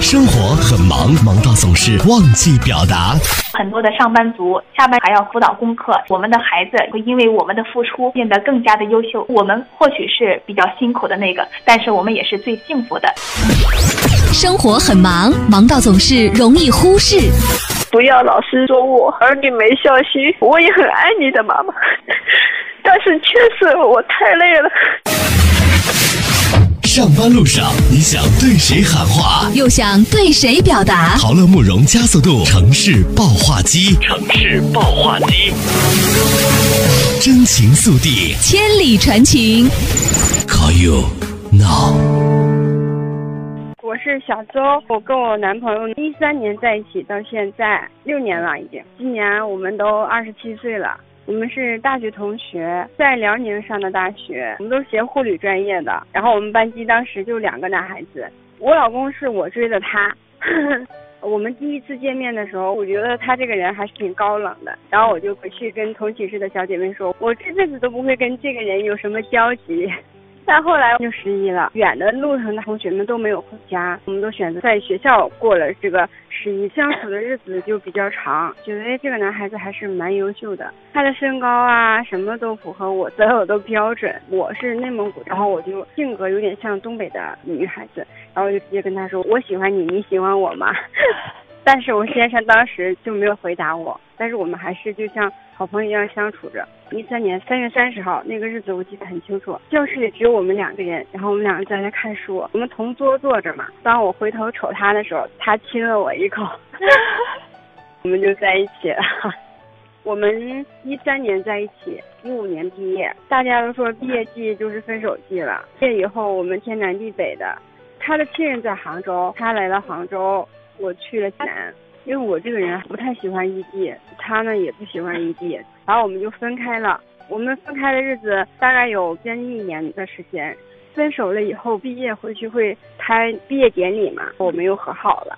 生活很忙，忙到总是忘记表达。很多的上班族下班还要辅导功课，我们的孩子会因为我们的付出变得更加的优秀。我们或许是比较辛苦的那个，但是我们也是最幸福的。生活很忙，忙到总是容易忽视。不要老是说我儿女没孝心，我也很爱你的妈妈，但是确实我太累了。上班路上，你想对谁喊话，又想对谁表达？陶乐慕容加速度城市爆话机，城市爆话机，真情速递，千里传情。Call you now。我是小周，我跟我男朋友一三年在一起到现在六年了，已经。今年我们都二十七岁了。我们是大学同学，在辽宁上的大学，我们都是学护理专业的。然后我们班级当时就两个男孩子，我老公是我追的他。我们第一次见面的时候，我觉得他这个人还是挺高冷的。然后我就回去跟同寝室的小姐妹说，我这辈子都不会跟这个人有什么交集。但后来就十一了，远的路上的同学们都没有回家，我们都选择在学校过了这个十一，相处的日子就比较长。觉得哎，这个男孩子还是蛮优秀的，他的身高啊，什么都符合我择偶的标准。我是内蒙古，然后我就性格有点像东北的女孩子，然后我就直接跟他说，我喜欢你，你喜欢我吗？但是我先生当时就没有回答我，但是我们还是就像好朋友一样相处着。一三年三月三十号那个日子我记得很清楚，教室里只有我们两个人，然后我们两个在那看书，我们同桌坐着嘛。当我回头瞅他的时候，他亲了我一口，我们就在一起了。我们一三年在一起，一五年毕业，大家都说毕业季就是分手季了。毕业以后我们天南地北的，他的亲人在杭州，他来了杭州。我去了济南，因为我这个人不太喜欢异地，他呢也不喜欢异地，然后我们就分开了。我们分开的日子大概有将近一年的时间。分手了以后，毕业回去会开毕业典礼嘛，我们又和好了，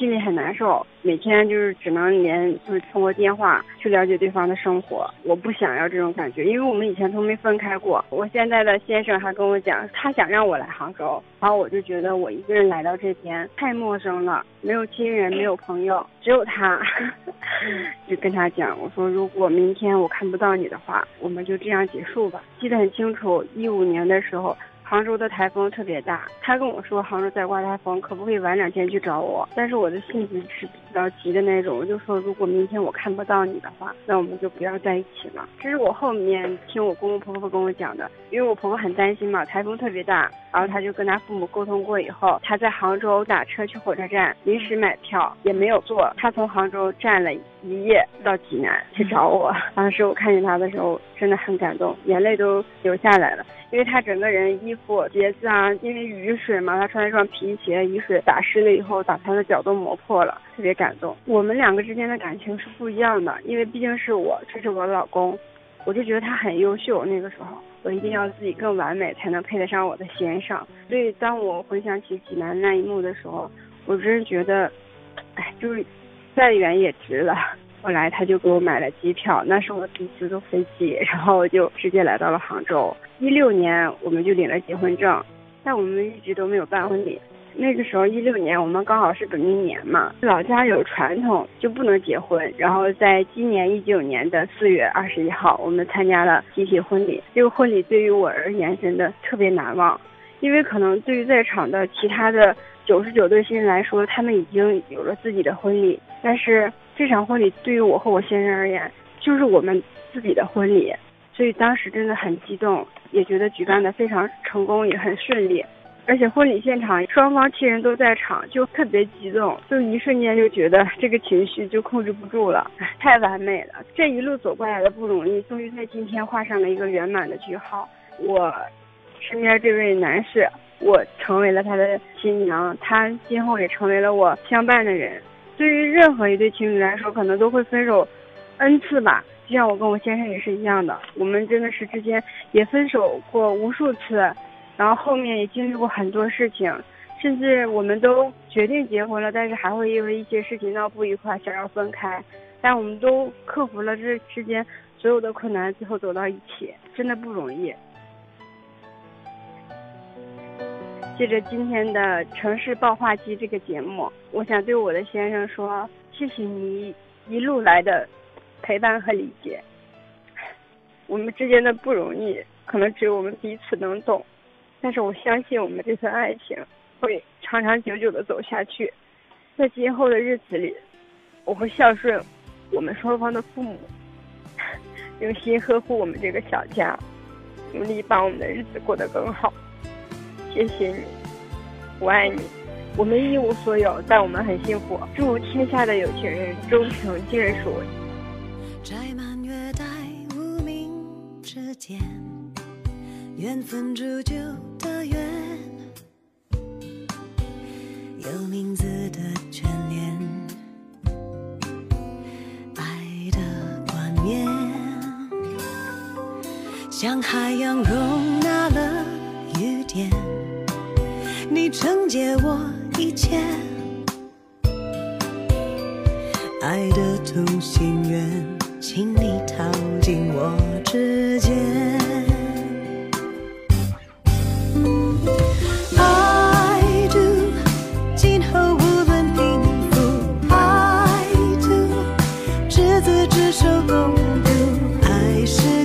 心里很难受，每天就是只能连就是通过电话去了解对方的生活。我不想要这种感觉，因为我们以前都没分开过。我现在的先生还跟我讲，他想让我来杭州，然后我就觉得我一个人来到这边太陌生了，没有亲人，没有朋友，只有他。就跟他讲，我说如果明天我看不到你的话，我们就这样结束吧。记得很清楚，一五年的时候。杭州的台风特别大，他跟我说杭州在刮台风，可不可以晚两天去找我？但是我的性子是比较急的那种，我就说如果明天我看不到你的话，那我们就不要在一起了。这是我后面听我公公婆婆跟我讲的，因为我婆婆很担心嘛，台风特别大，然后他就跟他父母沟通过以后，他在杭州打车去火车站，临时买票也没有坐，他从杭州站了一夜到济南去找我。当时我看见他的时候真的很感动，眼泪都流下来了。因为他整个人衣服、鞋子啊，因为雨水嘛，他穿了一双皮鞋，雨水打湿了以后，把他的脚都磨破了，特别感动。我们两个之间的感情是不一样的，因为毕竟是我，这是我老公，我就觉得他很优秀。那个时候，我一定要自己更完美，才能配得上我的先生。所以，当我回想起济南那一幕的时候，我真是觉得，哎，就是再远也值了。后来他就给我买了机票，那是我第一次坐飞机，然后就直接来到了杭州。一六年我们就领了结婚证，但我们一直都没有办婚礼。那个时候一六年我们刚好是本命年嘛，老家有传统就不能结婚。然后在今年一九年的四月二十一号，我们参加了集体婚礼。这个婚礼对于我而言真的特别难忘，因为可能对于在场的其他的九十九对新人来说，他们已经有了自己的婚礼，但是。这场婚礼对于我和我先生而言，就是我们自己的婚礼，所以当时真的很激动，也觉得举办的非常成功，也很顺利。而且婚礼现场双方亲人都在场，就特别激动，就一瞬间就觉得这个情绪就控制不住了，太完美了。这一路走过来的不容易，终于在今天画上了一个圆满的句号。我身边这位男士，我成为了他的新娘，他今后也成为了我相伴的人。对于任何一对情侣来说，可能都会分手 n 次吧。就像我跟我先生也是一样的，我们真的是之间也分手过无数次，然后后面也经历过很多事情，甚至我们都决定结婚了，但是还会因为一些事情闹不愉快，想要分开。但我们都克服了这之间所有的困难，最后走到一起，真的不容易。借着今天的城市爆话机这个节目，我想对我的先生说：谢谢你一路来的陪伴和理解。我们之间的不容易，可能只有我们彼此能懂。但是我相信我们这份爱情会长长久久的走下去。在今后的日子里，我会孝顺我们双方的父母，用心呵护我们这个小家，努力把我们的日子过得更好。谢谢你，我爱你。我们一无所有，但我们很幸福。祝天下的有情人终成眷属。摘满月带无名指尖，缘分铸就的缘，有名字的眷恋，爱的冠冕，像海洋容借我一切，爱的同心圆，请你套进我指尖。I do，今后无论贫富，I do，执子之手共度，爱是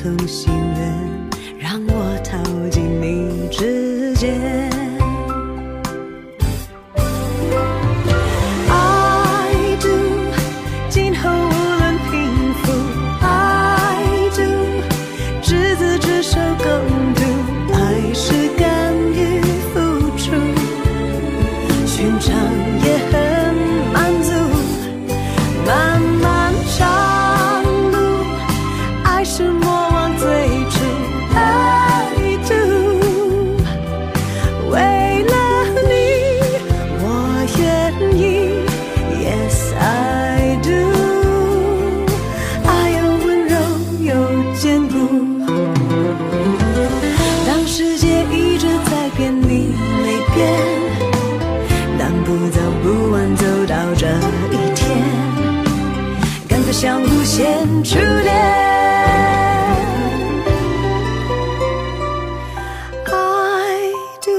从心愿让我逃进你指尖 i do 今后无论贫富 i do 执子之手更像无限初恋。I do，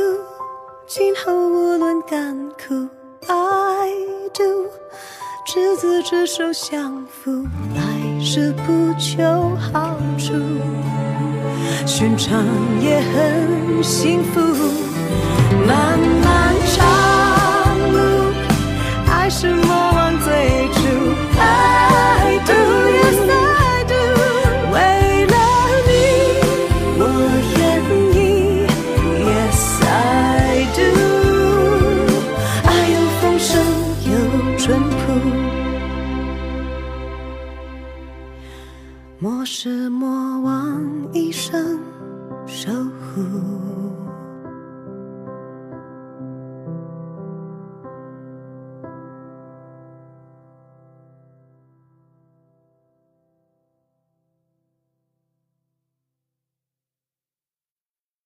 今后无论甘苦，I do，执子之手相扶，爱是不求好处。寻常也很幸福。漫生。